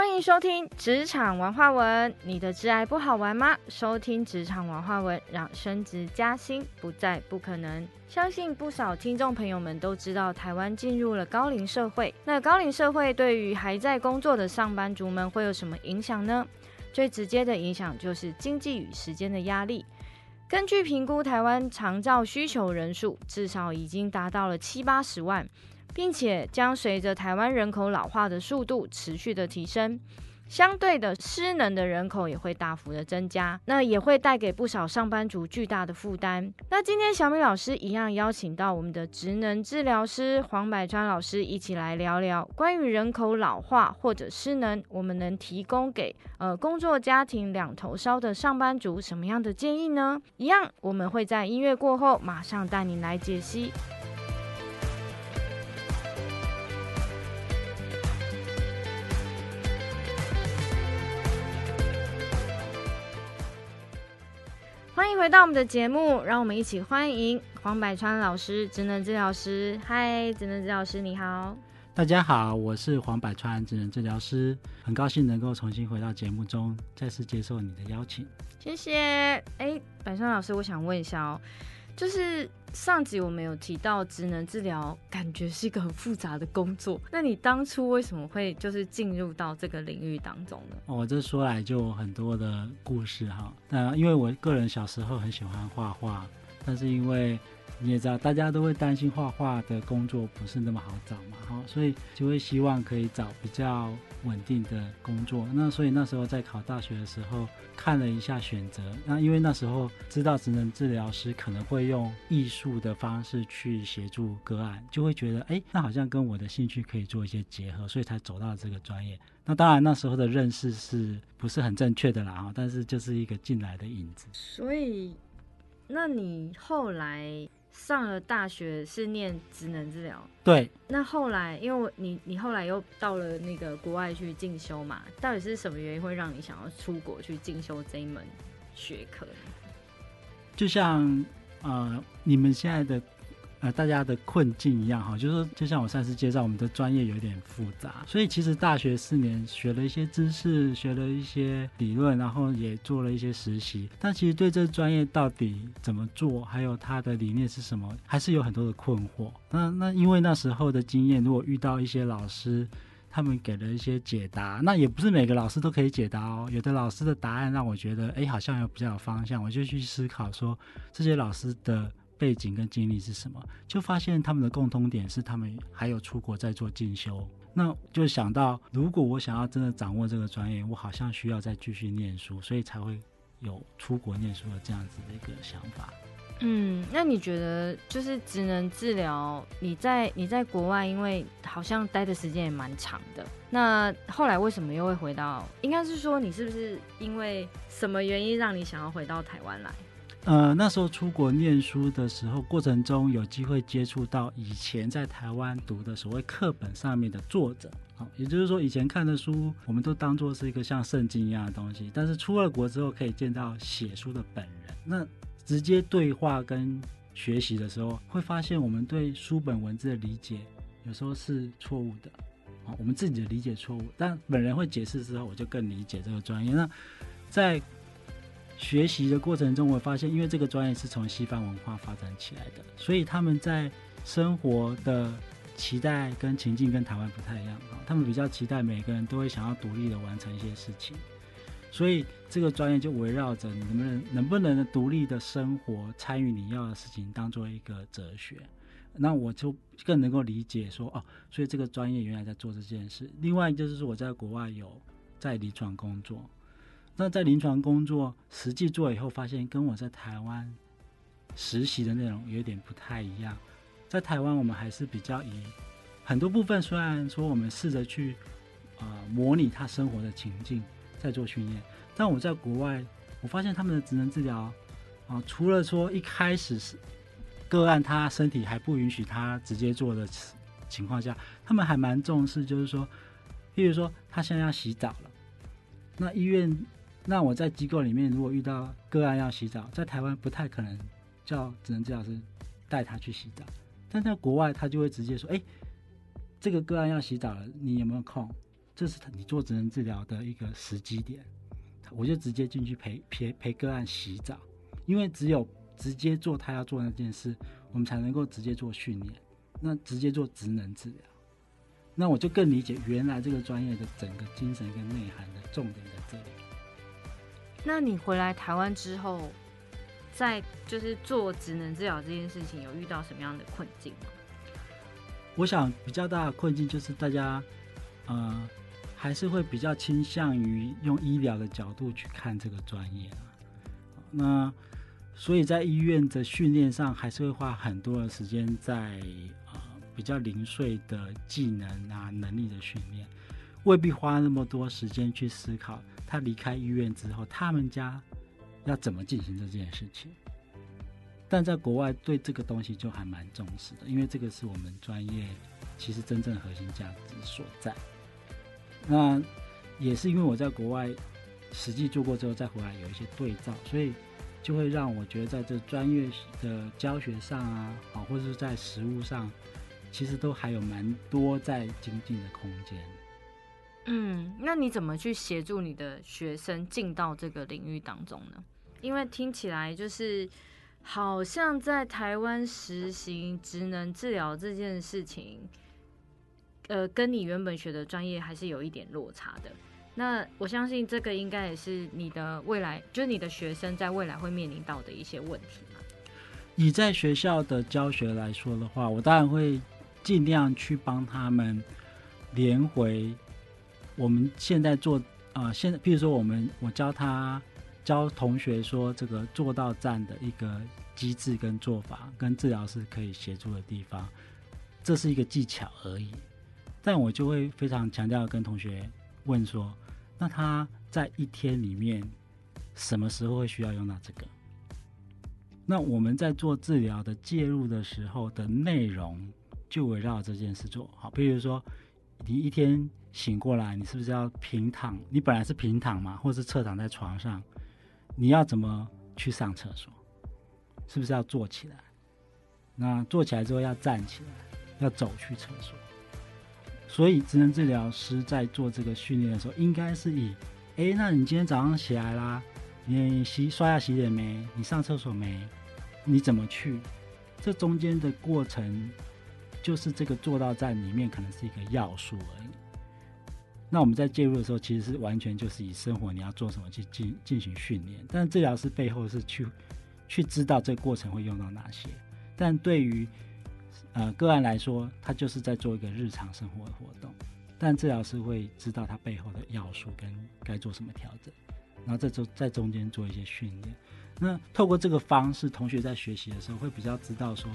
欢迎收听职场文化文。你的挚爱不好玩吗？收听职场文化文，让升职加薪不再不可能。相信不少听众朋友们都知道，台湾进入了高龄社会。那高龄社会对于还在工作的上班族们会有什么影响呢？最直接的影响就是经济与时间的压力。根据评估，台湾长照需求人数至少已经达到了七八十万。并且将随着台湾人口老化的速度持续的提升，相对的失能的人口也会大幅的增加，那也会带给不少上班族巨大的负担。那今天小米老师一样邀请到我们的职能治疗师黄百川老师一起来聊聊关于人口老化或者失能，我们能提供给呃工作家庭两头烧的上班族什么样的建议呢？一样，我们会在音乐过后马上带你来解析。欢迎回到我们的节目，让我们一起欢迎黄百川老师，职能治疗师。嗨，职能治疗师，你好。大家好，我是黄百川，职能治疗师，很高兴能够重新回到节目中，再次接受你的邀请。谢谢。哎，百川老师，我想问一下哦。就是上集我们有提到职能治疗，感觉是一个很复杂的工作。那你当初为什么会就是进入到这个领域当中呢？我，这说来就很多的故事哈。那因为我个人小时候很喜欢画画，但是因为你也知道，大家都会担心画画的工作不是那么好找嘛，哈，所以就会希望可以找比较稳定的工作。那所以那时候在考大学的时候，看了一下选择。那因为那时候知道职能治疗师可能会用艺术的方式去协助个案，就会觉得，哎，那好像跟我的兴趣可以做一些结合，所以才走到这个专业。那当然那时候的认识是不是很正确的啦？哈，但是就是一个进来的影子。所以，那你后来？上了大学是念职能治疗，对。那后来，因为你你后来又到了那个国外去进修嘛，到底是什么原因会让你想要出国去进修这一门学科呢？就像呃，你们现在的。呃，大家的困境一样哈，就是说，就像我上次介绍，我们的专业有点复杂，所以其实大学四年学了一些知识，学了一些理论，然后也做了一些实习，但其实对这专业到底怎么做，还有它的理念是什么，还是有很多的困惑。那那因为那时候的经验，如果遇到一些老师，他们给了一些解答，那也不是每个老师都可以解答哦。有的老师的答案让我觉得，哎，好像有比较有方向，我就去思考说这些老师的。背景跟经历是什么？就发现他们的共通点是他们还有出国在做进修。那就想到，如果我想要真的掌握这个专业，我好像需要再继续念书，所以才会有出国念书的这样子的一个想法。嗯，那你觉得就是职能治疗？你在你在国外，因为好像待的时间也蛮长的。那后来为什么又会回到？应该是说你是不是因为什么原因让你想要回到台湾来？呃，那时候出国念书的时候，过程中有机会接触到以前在台湾读的所谓课本上面的作者，好，也就是说以前看的书，我们都当做是一个像圣经一样的东西。但是出了国之后，可以见到写书的本人，那直接对话跟学习的时候，会发现我们对书本文字的理解有时候是错误的，好，我们自己的理解错误，但本人会解释之后，我就更理解这个专业。那在学习的过程中，我发现，因为这个专业是从西方文化发展起来的，所以他们在生活的期待跟情境跟台湾不太一样啊。他们比较期待每个人都会想要独立的完成一些事情，所以这个专业就围绕着你能不能能不能独立的生活，参与你要的事情，当做一个哲学。那我就更能够理解说，哦，所以这个专业原来在做这件事。另外就是说，我在国外有在临床工作。那在临床工作实际做以后，发现跟我在台湾实习的内容有点不太一样。在台湾，我们还是比较以很多部分，虽然说我们试着去啊模拟他生活的情境在做训练，但我在国外，我发现他们的职能治疗啊，除了说一开始是个案他身体还不允许他直接做的情况下，他们还蛮重视，就是说，譬如说他现在要洗澡了，那医院。那我在机构里面，如果遇到个案要洗澡，在台湾不太可能叫职能治疗师带他去洗澡，但在国外他就会直接说：“哎，这个个案要洗澡了，你有没有空？”这是你做职能治疗的一个时机点，我就直接进去陪陪陪个案洗澡，因为只有直接做他要做那件事，我们才能够直接做训练，那直接做职能治疗，那我就更理解原来这个专业的整个精神跟内涵的重点在这里。那你回来台湾之后，在就是做职能治疗这件事情，有遇到什么样的困境吗？我想比较大的困境就是大家，呃，还是会比较倾向于用医疗的角度去看这个专业。那所以在医院的训练上，还是会花很多的时间在呃比较零碎的技能啊能力的训练，未必花那么多时间去思考。他离开医院之后，他们家要怎么进行这件事情？但在国外对这个东西就还蛮重视的，因为这个是我们专业其实真正核心价值所在。那也是因为我在国外实际做过之后再回来有一些对照，所以就会让我觉得在这专业的教学上啊，啊或者是在实务上，其实都还有蛮多在精进的空间。嗯，那你怎么去协助你的学生进到这个领域当中呢？因为听起来就是好像在台湾实行职能治疗这件事情，呃，跟你原本学的专业还是有一点落差的。那我相信这个应该也是你的未来，就是你的学生在未来会面临到的一些问题嘛。以在学校的教学来说的话，我当然会尽量去帮他们连回。我们现在做啊，现在比如说我们我教他教同学说这个做到站的一个机制跟做法，跟治疗师可以协助的地方，这是一个技巧而已。但我就会非常强调跟同学问说，那他在一天里面什么时候会需要用到这个？那我们在做治疗的介入的时候的内容就围绕这件事做好，比如说你一天。醒过来，你是不是要平躺？你本来是平躺嘛，或是侧躺在床上，你要怎么去上厕所？是不是要坐起来？那坐起来之后要站起来，要走去厕所。所以，职能治疗师在做这个训练的时候，应该是以：哎，那你今天早上起来啦？你洗刷牙洗脸没？你上厕所没？你怎么去？这中间的过程，就是这个做到站里面可能是一个要素而已。那我们在介入的时候，其实是完全就是以生活你要做什么去进进行训练，但治疗师背后是去去知道这个过程会用到哪些。但对于呃个案来说，他就是在做一个日常生活的活动，但治疗师会知道他背后的要素跟该做什么调整，然后在中在中间做一些训练。那透过这个方式，同学在学习的时候会比较知道说，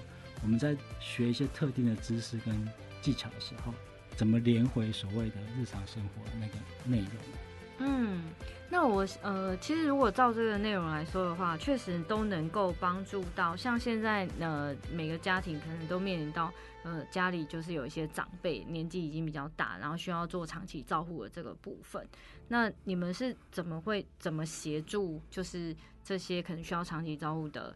我们在学一些特定的知识跟技巧的时候。怎么连回所谓的日常生活那个内容？嗯，那我呃，其实如果照这个内容来说的话，确实都能够帮助到。像现在呃，每个家庭可能都面临到呃，家里就是有一些长辈年纪已经比较大，然后需要做长期照护的这个部分。那你们是怎么会怎么协助？就是这些可能需要长期照护的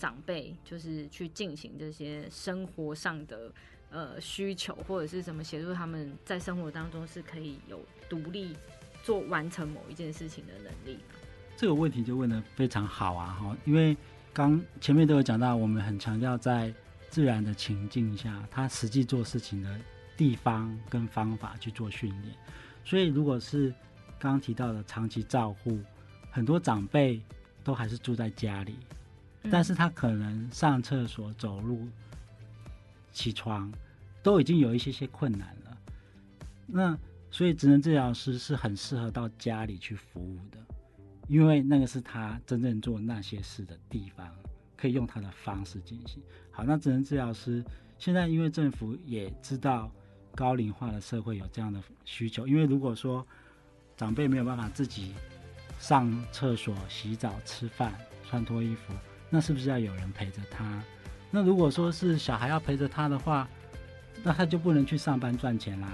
长辈，就是去进行这些生活上的。呃，需求或者是什么协助他们在生活当中是可以有独立做完成某一件事情的能力。这个问题就问的非常好啊，哈，因为刚前面都有讲到，我们很强调在自然的情境下，他实际做事情的地方跟方法去做训练。所以，如果是刚刚提到的长期照护，很多长辈都还是住在家里，但是他可能上厕所、走路。起床都已经有一些些困难了，那所以职能治疗师是很适合到家里去服务的，因为那个是他真正做那些事的地方，可以用他的方式进行。好，那职能治疗师现在因为政府也知道高龄化的社会有这样的需求，因为如果说长辈没有办法自己上厕所、洗澡、吃饭、穿脱衣服，那是不是要有人陪着他？那如果说是小孩要陪着他的话，那他就不能去上班赚钱啦。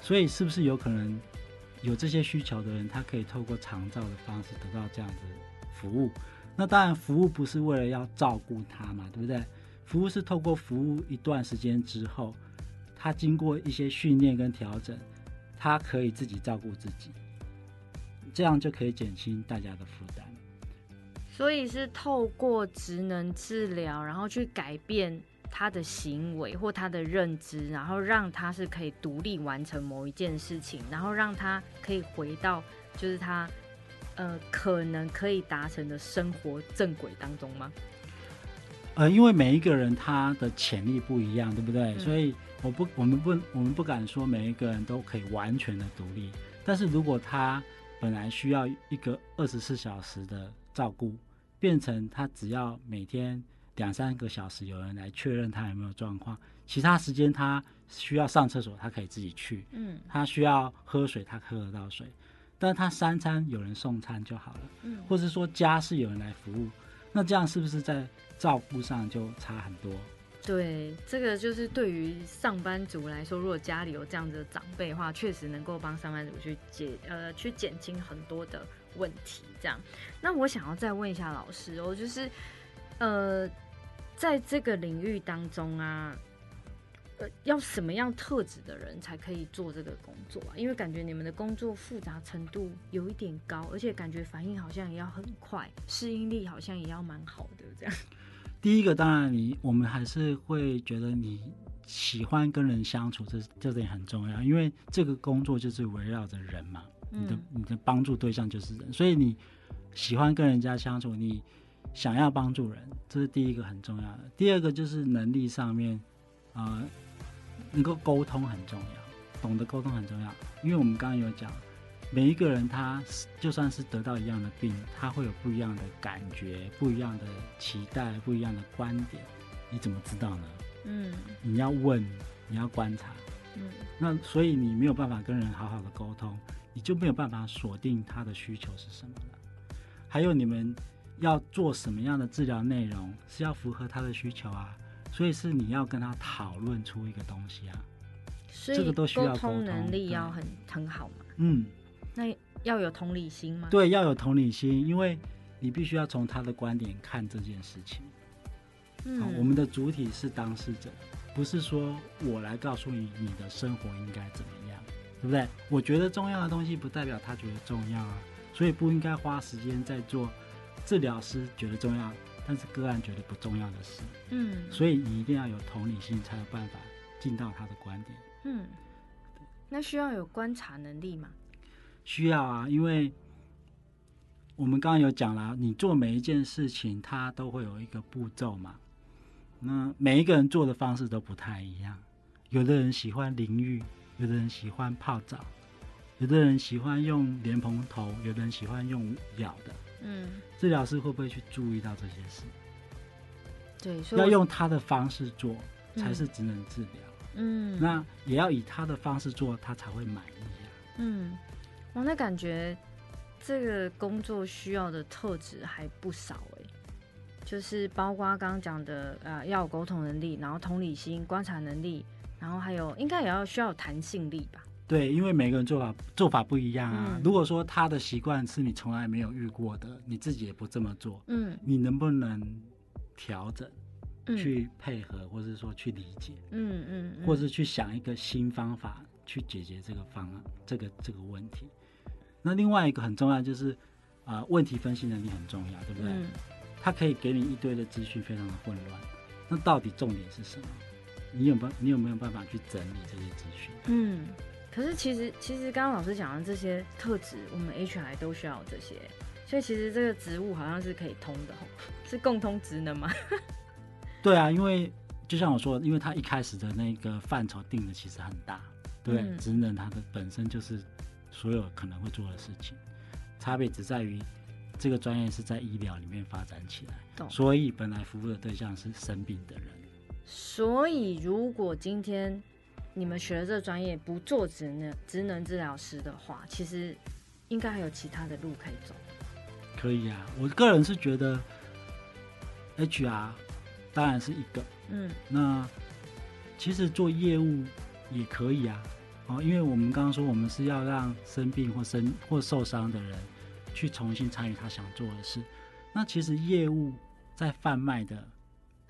所以是不是有可能有这些需求的人，他可以透过长照的方式得到这样子服务？那当然，服务不是为了要照顾他嘛，对不对？服务是透过服务一段时间之后，他经过一些训练跟调整，他可以自己照顾自己，这样就可以减轻大家的负担。所以是透过职能治疗，然后去改变他的行为或他的认知，然后让他是可以独立完成某一件事情，然后让他可以回到就是他呃可能可以达成的生活正轨当中吗？呃，因为每一个人他的潜力不一样，对不对？嗯所以我不，我们不，我们不敢说每一个人都可以完全的独立。但是如果他本来需要一个二十四小时的照顾，变成他只要每天两三个小时有人来确认他有没有状况，其他时间他需要上厕所，他可以自己去；嗯他需要喝水，他喝得到水。但是他三餐有人送餐就好了。嗯或是说家是有人来服务，那这样是不是在照顾上就差很多？对，这个就是对于上班族来说，如果家里有这样子的长辈的话，确实能够帮上班族去解呃去减轻很多的问题。这样，那我想要再问一下老师哦，就是呃，在这个领域当中啊，呃，要什么样特质的人才可以做这个工作啊？因为感觉你们的工作复杂程度有一点高，而且感觉反应好像也要很快，适应力好像也要蛮好的这样。第一个，当然你我们还是会觉得你喜欢跟人相处，这这点很重要，因为这个工作就是围绕着人嘛，你的嗯。你的帮助对象就是人，所以你喜欢跟人家相处，你想要帮助人，这是第一个很重要的。第二个就是能力上面，啊，能够沟通很重要，懂得沟通很重要，因为我们刚刚有讲，每一个人他是就算是得到一样的病，他会有不一样的感觉、不一样的期待、不一样的观点，你怎么知道呢？嗯。你要问，你要观察，嗯。那所以你没有办法跟人好好的沟通，你就没有办法锁定他的需求是什么了。还有你们要做什么样的治疗内容是要符合他的需求啊，所以是你要跟他讨论出一个东西啊。所以这个都需要沟沟通能力要很很好嘛。嗯，那要有同理心吗？，对，要有同理心，因为你必须要从他的观点看这件事情。嗯好，我们的主体是当事者，不是说我来告诉你你的生活应该怎么样，对不对？我觉得重要的东西不代表他觉得重要啊，所以不应该花时间在做治疗师觉得重要，但是个案觉得不重要的事。嗯，所以你一定要有同理心，才有办法进到他的观点。嗯，那需要有观察能力吗？需要啊，因为我们刚刚有讲了，你做每一件事情，它都会有一个步骤嘛。那每一个人做的方式都不太一样，有的人喜欢淋浴，有的人喜欢泡澡，有的人喜欢用莲蓬头，有的人喜欢用咬的。嗯，治疗师会不会去注意到这些事？对，所以要用他的方式做，才嗯是职能治疗。嗯那也要以他的方式做，他才会满意啊。嗯，我，那感觉这个工作需要的特质还不少哎、就是包括刚刚讲的呃，要有沟通能力，然后同理心、观察能力，然后还有应该也要需要有弹性力吧？对，因为每个人做法做法不一样啊。嗯如果说他的习惯是你从来没有遇过的，你自己也不这么做，嗯你能不能调整、嗯，去配合，或者说去理解，嗯嗯，嗯或是去想一个新方法去解决这个方案、这个这个问题？那另外一个很重要就是啊、问题分析能力很重要，对不对？嗯他可以给你一堆的资讯，非常的混乱。那到底重点是什么？你有办你有没有办法去整理这些资讯？嗯，可是其实其实刚刚老师讲的这些特质，我们 HR 都需要有这些，所以其实这个职务好像是可以通的吼，是共通职能吗？对啊，因为就像我说的，因为他一开始的那个范畴定的其实很大，对，嗯职能它的本身就是所有可能会做的事情，差别只在于这个专业是在医疗里面发展起来，懂所以本来服务的对象是生病的人。所以如果今天你们学了这个专业不做职能职能治疗师的话，其实应该还有其他的路可以走。可以啊，我个人是觉得 HR 当然是一个，嗯那其实做业务也可以啊，哦，因为我们刚刚说我们是要让生病或生或受伤的人去重新参与他想做的事。那其实业务在贩卖的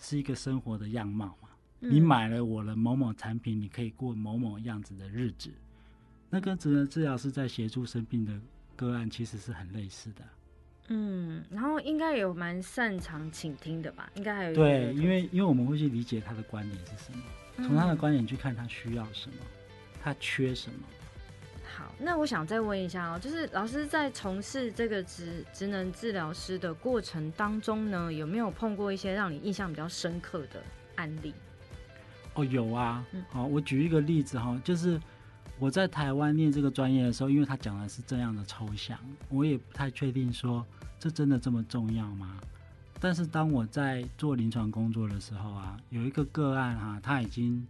是一个生活的样貌嘛，你嗯买了我的某某产品，你可以过某某样子的日子。那跟职能治疗师在协助生病的个案其实是很类似的。嗯，然后应该有蛮擅长倾听的吧？应该还有对，因为因为我们会去理解他的观点是什么，从他的观点去看他需要什么，他缺什么。好，那我想再问一下哦，就是老师在从事这个职职能治疗师的过程当中呢，有没有碰过一些让你印象比较深刻的案例？哦，有啊。好，我举一个例子哈，就是我在台湾念这个专业的时候，因为他讲的是这样的抽象，我也不太确定说这真的这么重要吗？但是当我在做临床工作的时候啊，有一个个案哈，他已经。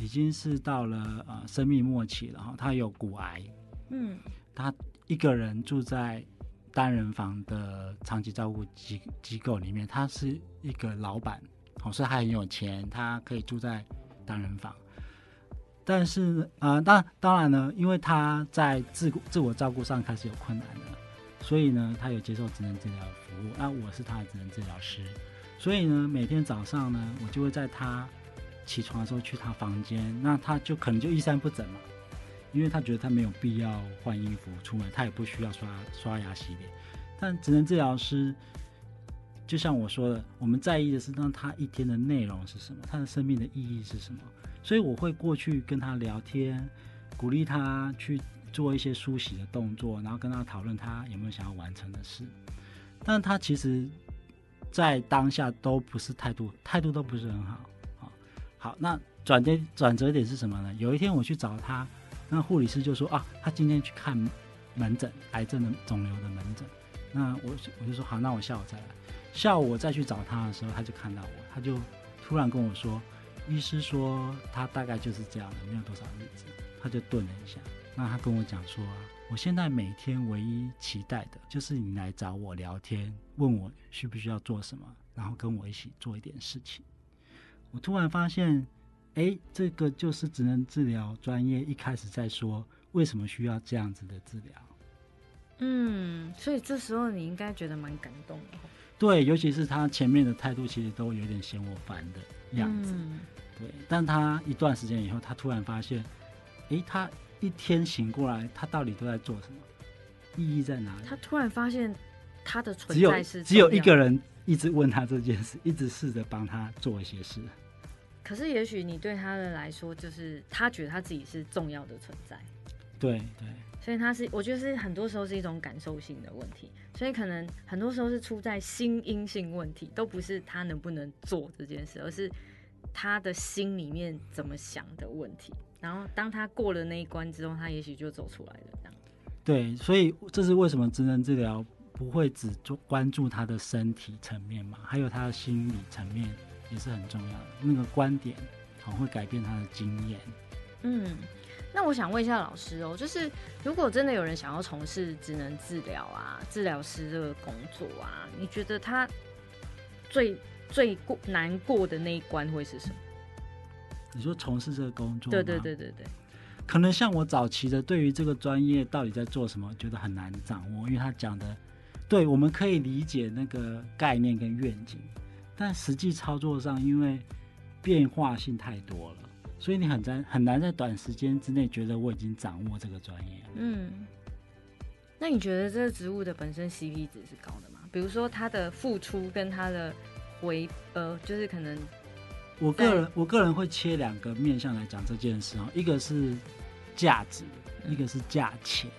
已经是到了呃生命末期了哈，他有骨癌，嗯，他一个人住在单人房的长期照顾机机构里面，他是一个老板，哦，所以他很有钱，他可以住在单人房。但是啊，当当然呢，因为他在自自我照顾上开始有困难了，所以呢，他有接受职能治疗服务。那我是他的职能治疗师，所以呢，每天早上呢，我就会在他。起床的时候去他房间，那他就可能就衣衫不整嘛，因为他觉得他没有必要换衣服出门，他也不需要刷刷牙洗脸。但职能治疗师，就像我说的，我们在意的是让他一天的内容是什么，他的生命的意义是什么。所以我会过去跟他聊天，鼓励他去做一些梳洗的动作，然后跟他讨论他有没有想要完成的事。但他其实，在当下都不是态度，态度都不是很好。好，那转折转折点是什么呢？有一天我去找他，那护理师就说啊，他今天去看门诊，癌症的肿瘤的门诊。那我我就说好，那我下午再来。下午我再去找他的时候，他就看到我，他就突然跟我说，医师说他大概就是这样的，没有多少日子。他就顿了一下，那他跟我讲说啊，我现在每天唯一期待的就是你来找我聊天，问我需不需要做什么，然后跟我一起做一点事情。我突然发现，哎，这个就是职能治疗专业一开始在说为什么需要这样子的治疗。嗯，所以这时候你应该觉得蛮感动的。对，尤其是他前面的态度其实都有点嫌我烦的样子。对，但他一段时间以后，他突然发现，哎，他一天醒过来，他到底都在做什么？意义在哪里？他突然发现他的存在是只有一个人。一直问他这件事，一直试着帮他做一些事。可是，也许你对他的来说，就是他觉得他自己是重要的存在。对对。所以他是，我觉得是很多时候是一种感受性的问题。所以可能很多时候是出在心因性问题，都不是他能不能做这件事，而是他的心里面怎么想的问题。然后当他过了那一关之后，他也许就走出来了。这样。对，所以这是为什么职能治疗。不会只做关注他的身体层面嘛？还有他的心理层面也是很重要的。那个观点好会改变他的经验。嗯，那我想问一下老师哦，就是如果真的有人想要从事职能治疗啊，治疗师这个工作啊，你觉得他最最过难过的那一关会是什么？你说从事这个工作？对对对对对。可能像我早期的对于这个专业到底在做什么，觉得很难掌握，因为他讲的。对，我们可以理解那个概念跟愿景，但实际操作上，因为变化性太多了，所以你很难很难在短时间之内觉得我已经掌握这个专业。嗯，那你觉得这个职务的本身 CP 值是高的吗？比如说它的付出跟它的回呃，就是可能，我个人我个人会切两个面向来讲这件事哦，一个是价值，一个是价钱。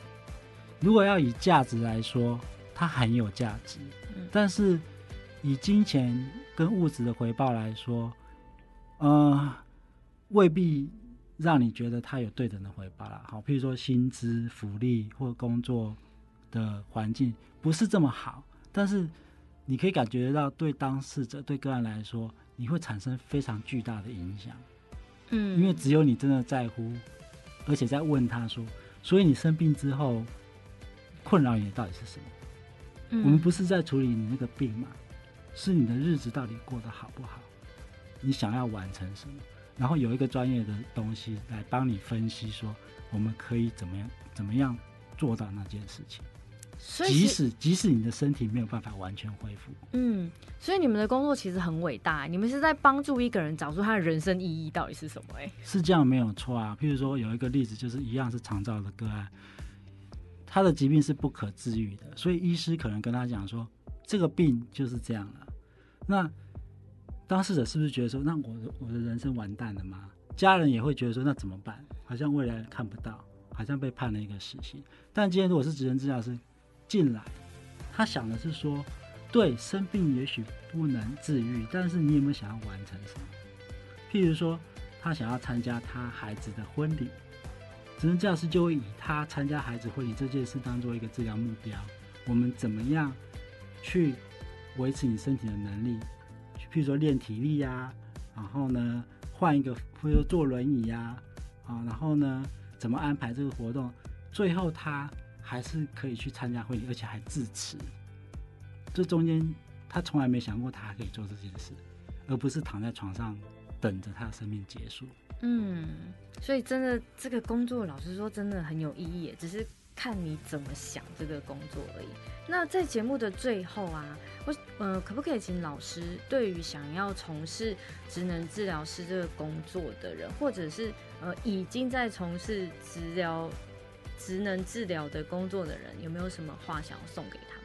如果要以价值来说。它很有价值，但是以金钱跟物质的回报来说，呃，未必让你觉得它有对等的回报啦。好，譬如说薪资、福利或工作的环境不是这么好，但是你可以感觉到对当事者、对个案来说，你会产生非常巨大的影响。嗯，因为只有你真的在乎，而且在问他说，所以你生病之后困扰你的到底是什么？我们不是在处理你那个病嘛，是你的日子到底过得好不好？你想要完成什么？然后有一个专业的东西来帮你分析，说我们可以怎么样怎么样做到那件事情。即使即使你的身体没有办法完全恢复，嗯，所以你们的工作其实很伟大，你们是在帮助一个人找出他的人生意义到底是什么？哎，是这样没有错啊。譬如说有一个例子，就是一样是肠照的个案，他的疾病是不可治愈的，所以医师可能跟他讲说，这个病就是这样了。那当事者是不是觉得说，那我的我的人生完蛋了吗？家人也会觉得说，那怎么办？好像未来看不到，好像被判了一个死刑。但今天如果是职能治疗师进来，他想的是说，对生病也许不能治愈，但是你有没有想要完成什么？譬如说，他想要参加他孩子的婚礼，职能教师就会以他参加孩子婚礼这件事当做一个治疗目标。我们怎么样去维持你身体的能力？譬如说练体力呀，然后呢换一个，或者坐轮椅呀，啊，然后呢怎么安排这个活动？最后他还是可以去参加会议，而且还致辞。这中间他从来没想过他还可以做这件事，而不是躺在床上等着他的生命结束。嗯，所以真的这个工作，老实说真的很有意义，只是。看你怎么想这个工作而已。那在节目的最后啊，我呃，可不可以请老师对于想要从事职能治疗师这个工作的人，或者是呃已经在从事治疗职能治疗的工作的人，有没有什么话想要送给他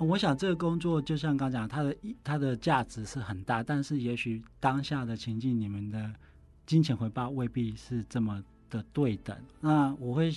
们？我想这个工作就像刚讲，它的它的价值是很大，但是也许当下的情境，你们的金钱回报未必是这么的对等。那我会。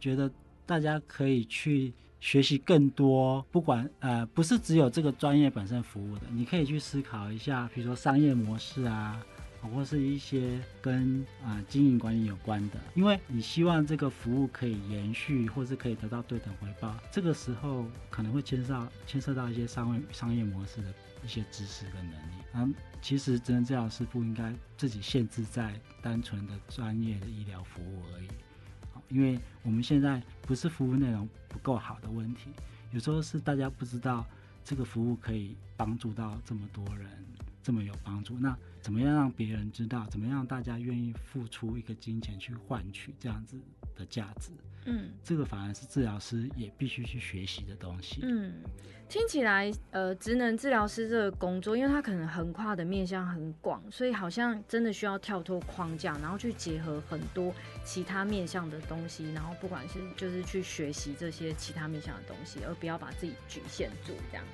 觉得大家可以去学习更多，不管呃不是只有这个专业本身服务的，你可以去思考一下，比如说商业模式啊，或是一些跟啊经营管理有关的，因为你希望这个服务可以延续，或是可以得到对等回报，这个时候可能会牵涉牵涉到一些商业商业模式的一些知识跟能力。然后其实真正治疗师不应该自己限制在单纯的专业的医疗服务而已。因为我们现在不是服务内容不够好的问题，有时候是大家不知道这个服务可以帮助到这么多人，这么有帮助。那怎么样让别人知道？怎么样大家愿意付出一个金钱去换取这样子的价值？嗯，这个反而是治疗师也必须去学习的东西。嗯，听起来，呃，职能治疗师这个工作，因为它可能横跨的面向很广，所以好像真的需要跳脱框架，然后去结合很多其他面向的东西，然后不管是就是去学习这些其他面向的东西，而不要把自己局限住这样。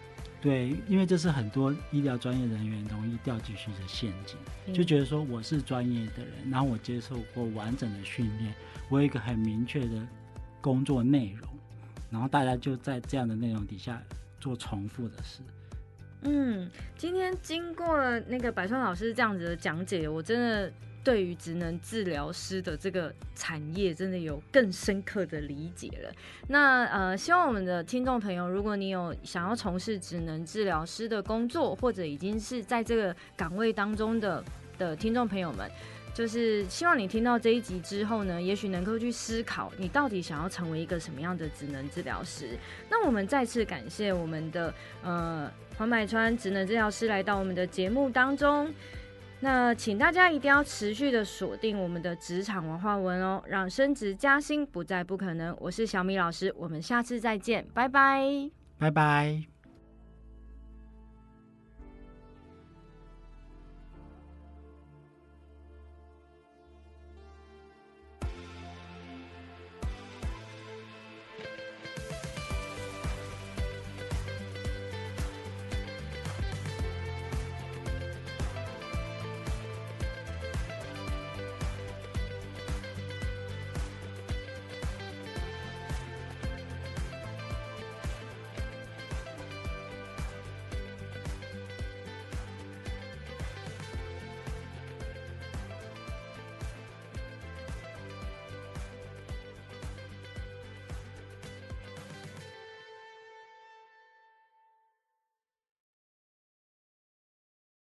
对，因为这是很多医疗专业人员容易掉进去的陷阱，就觉得说我是专业的人，然后我接受过完整的训练，我有一个很明确的工作内容，然后大家就在这样的内容底下做重复的事。嗯，今天经过那个百川老师这样子的讲解，我真的。对于职能治疗师的这个产业，真的有更深刻的理解了。那呃，希望我们的听众朋友，如果你有想要从事职能治疗师的工作，或者已经是在这个岗位当中的的听众朋友们，就是希望你听到这一集之后呢，也许能够去思考，你到底想要成为一个什么样的职能治疗师。那我们再次感谢我们的呃黄百川职能治疗师来到我们的节目当中。那请大家一定要持续的锁定我们的职场文化文哦，让升职加薪不再不可能。我是小米老师，我们下次再见，拜拜，拜拜。